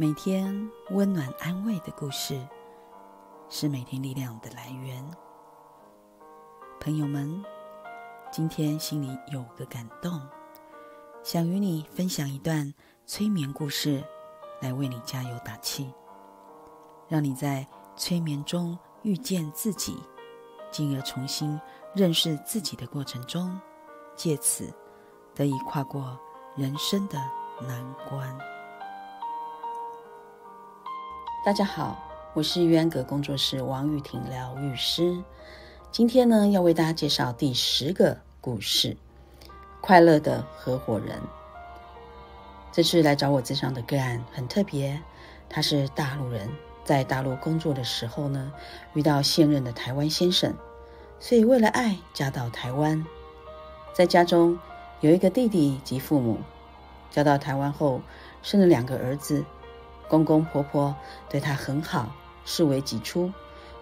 每天温暖安慰的故事，是每天力量的来源。朋友们，今天心里有个感动，想与你分享一段催眠故事，来为你加油打气，让你在催眠中遇见自己，进而重新认识自己的过程中，借此得以跨过人生的难关。大家好，我是玉安阁工作室王玉婷疗愈师。今天呢，要为大家介绍第十个故事——快乐的合伙人。这次来找我咨商的个案很特别，他是大陆人，在大陆工作的时候呢，遇到现任的台湾先生，所以为了爱嫁到台湾。在家中有一个弟弟及父母，嫁到台湾后生了两个儿子。公公婆婆对他很好，视为己出，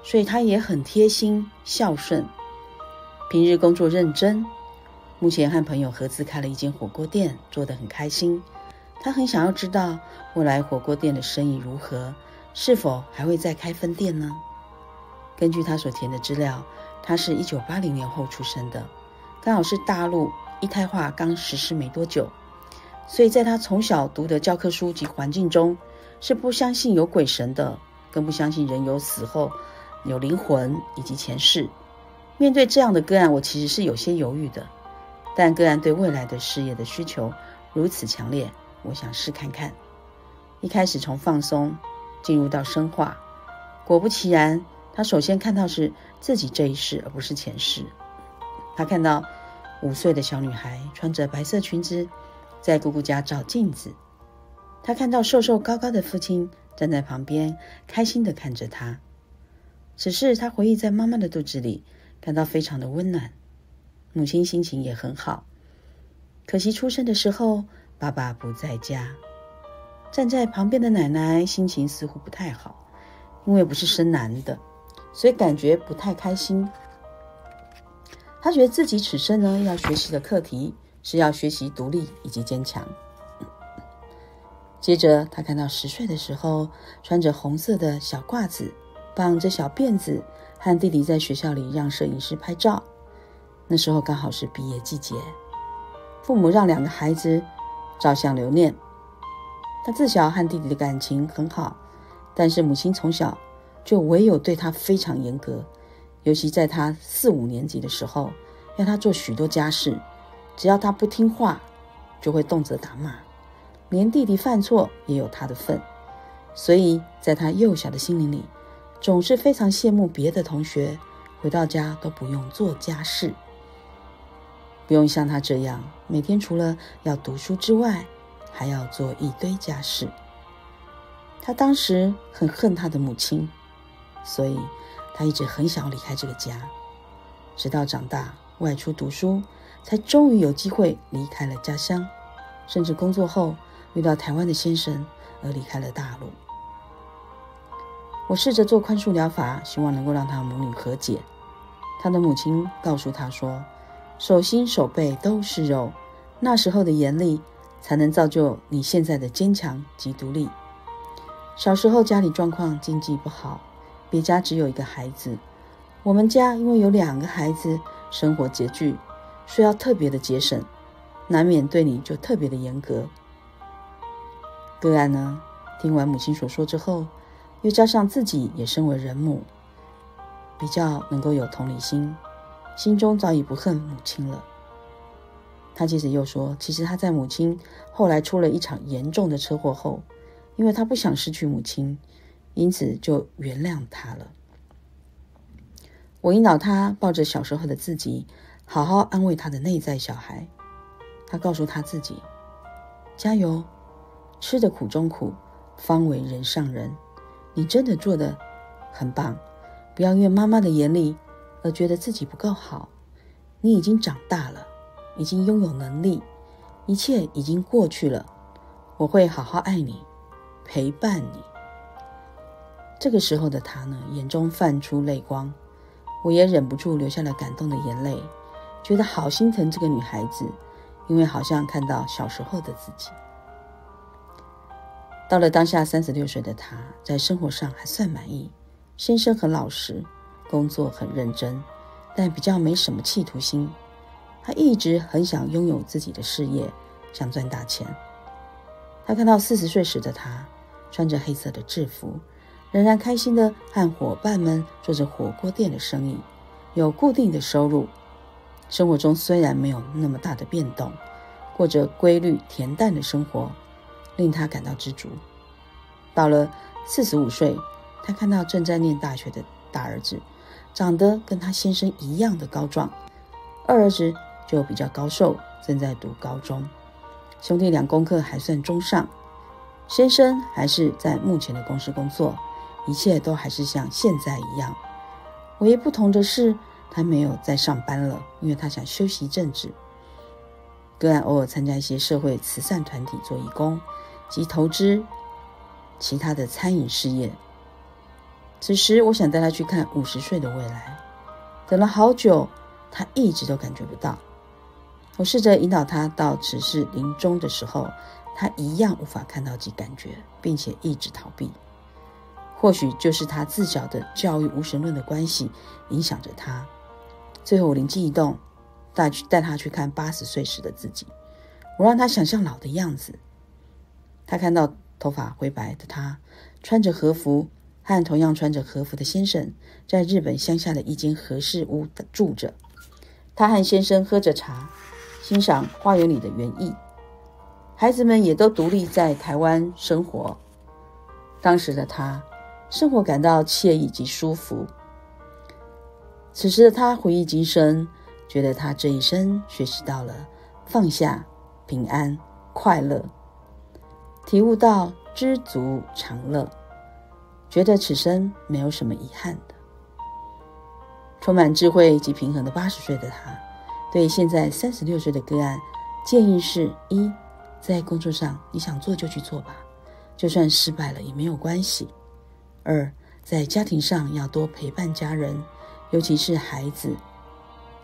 所以他也很贴心孝顺。平日工作认真，目前和朋友合资开了一间火锅店，做得很开心。他很想要知道未来火锅店的生意如何，是否还会再开分店呢？根据他所填的资料，他是一九八零年后出生的，刚好是大陆一胎化刚实施没多久，所以在他从小读的教科书及环境中。是不相信有鬼神的，更不相信人有死后有灵魂以及前世。面对这样的个案，我其实是有些犹豫的。但个案对未来的事业的需求如此强烈，我想试看看。一开始从放松进入到深化，果不其然，他首先看到是自己这一世，而不是前世。他看到五岁的小女孩穿着白色裙子，在姑姑家照镜子。他看到瘦瘦高高的父亲站在旁边，开心地看着他。只是他回忆在妈妈的肚子里，感到非常的温暖。母亲心情也很好，可惜出生的时候爸爸不在家。站在旁边的奶奶心情似乎不太好，因为不是生男的，所以感觉不太开心。他觉得自己此生呢要学习的课题是要学习独立以及坚强。接着，他看到十岁的时候穿着红色的小褂子，绑着小辫子，和弟弟在学校里让摄影师拍照。那时候刚好是毕业季节，父母让两个孩子照相留念。他自小和弟弟的感情很好，但是母亲从小就唯有对他非常严格，尤其在他四五年级的时候，要他做许多家事，只要他不听话，就会动辄打骂。连弟弟犯错也有他的份，所以在他幼小的心灵里，总是非常羡慕别的同学回到家都不用做家事，不用像他这样每天除了要读书之外，还要做一堆家事。他当时很恨他的母亲，所以他一直很想要离开这个家，直到长大外出读书，才终于有机会离开了家乡，甚至工作后。遇到台湾的先生而离开了大陆。我试着做宽恕疗法，希望能够让他母女和解。他的母亲告诉他说：“手心手背都是肉，那时候的严厉才能造就你现在的坚强及独立。”小时候家里状况经济不好，别家只有一个孩子，我们家因为有两个孩子，生活拮据，所以要特别的节省，难免对你就特别的严格。个案呢，听完母亲所说之后，又加上自己也身为人母，比较能够有同理心，心中早已不恨母亲了。他接着又说，其实他在母亲后来出了一场严重的车祸后，因为他不想失去母亲，因此就原谅他了。我引导他抱着小时候的自己，好好安慰他的内在小孩。他告诉他自己，加油。吃的苦中苦，方为人上人。你真的做的很棒，不要因为妈妈的严厉而觉得自己不够好。你已经长大了，已经拥有能力，一切已经过去了。我会好好爱你，陪伴你。这个时候的他呢，眼中泛出泪光，我也忍不住流下了感动的眼泪，觉得好心疼这个女孩子，因为好像看到小时候的自己。到了当下三十六岁的他，在生活上还算满意。先生很老实，工作很认真，但比较没什么企图心。他一直很想拥有自己的事业，想赚大钱。他看到四十岁时的他，穿着黑色的制服，仍然开心的和伙伴们做着火锅店的生意，有固定的收入。生活中虽然没有那么大的变动，过着规律恬淡的生活，令他感到知足。到了四十五岁，他看到正在念大学的大儿子，长得跟他先生一样的高壮，二儿子就比较高瘦，正在读高中。兄弟俩功课还算中上，先生还是在目前的公司工作，一切都还是像现在一样。唯一不同的是，他没有再上班了，因为他想休息一阵子。个案偶尔参加一些社会慈善团体做义工，及投资其他的餐饮事业。此时，我想带他去看五十岁的未来。等了好久，他一直都感觉不到。我试着引导他到此事临终的时候，他一样无法看到及感觉，并且一直逃避。或许就是他自小的教育无神论的关系影响着他。最后我灵机一动，带去带他去看八十岁时的自己。我让他想象老的样子。他看到头发灰白的他，穿着和服，和同样穿着和服的先生，在日本乡下的一间和室屋住着。他和先生喝着茶。欣赏花园里的园艺，孩子们也都独立在台湾生活。当时的他，生活感到惬意及舒服。此时的他回忆今生，觉得他这一生学习到了放下、平安、快乐，体悟到知足常乐，觉得此生没有什么遗憾的。充满智慧及平衡的八十岁的他。对现在三十六岁的个案，建议是：一，在工作上你想做就去做吧，就算失败了也没有关系；二，在家庭上要多陪伴家人，尤其是孩子。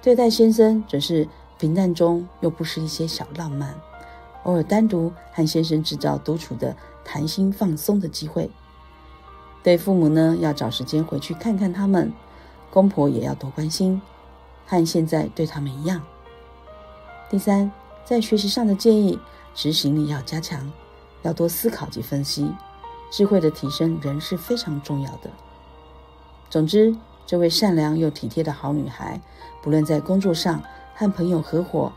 对待先生则是平淡中又不失一些小浪漫，偶尔单独和先生制造独处的谈心放松的机会。对父母呢，要找时间回去看看他们，公婆也要多关心。和现在对他们一样。第三，在学习上的建议，执行力要加强，要多思考及分析，智慧的提升仍是非常重要的。总之，这位善良又体贴的好女孩，不论在工作上、和朋友合伙，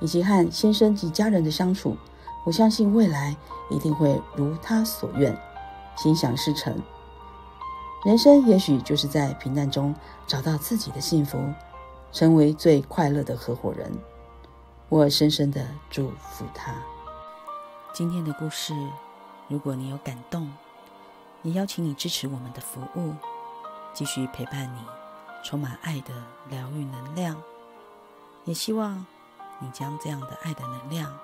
以及和先生及家人的相处，我相信未来一定会如他所愿，心想事成。人生也许就是在平淡中找到自己的幸福。成为最快乐的合伙人，我深深的祝福他。今天的故事，如果你有感动，也邀请你支持我们的服务，继续陪伴你，充满爱的疗愈能量。也希望你将这样的爱的能量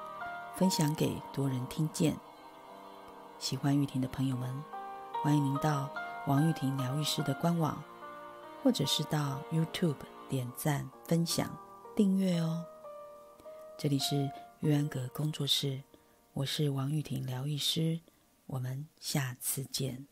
分享给多人听见。喜欢玉婷的朋友们，欢迎您到王玉婷疗愈师的官网，或者是到 YouTube。点赞、分享、订阅哦！这里是玉安阁工作室，我是王玉婷疗愈师，我们下次见。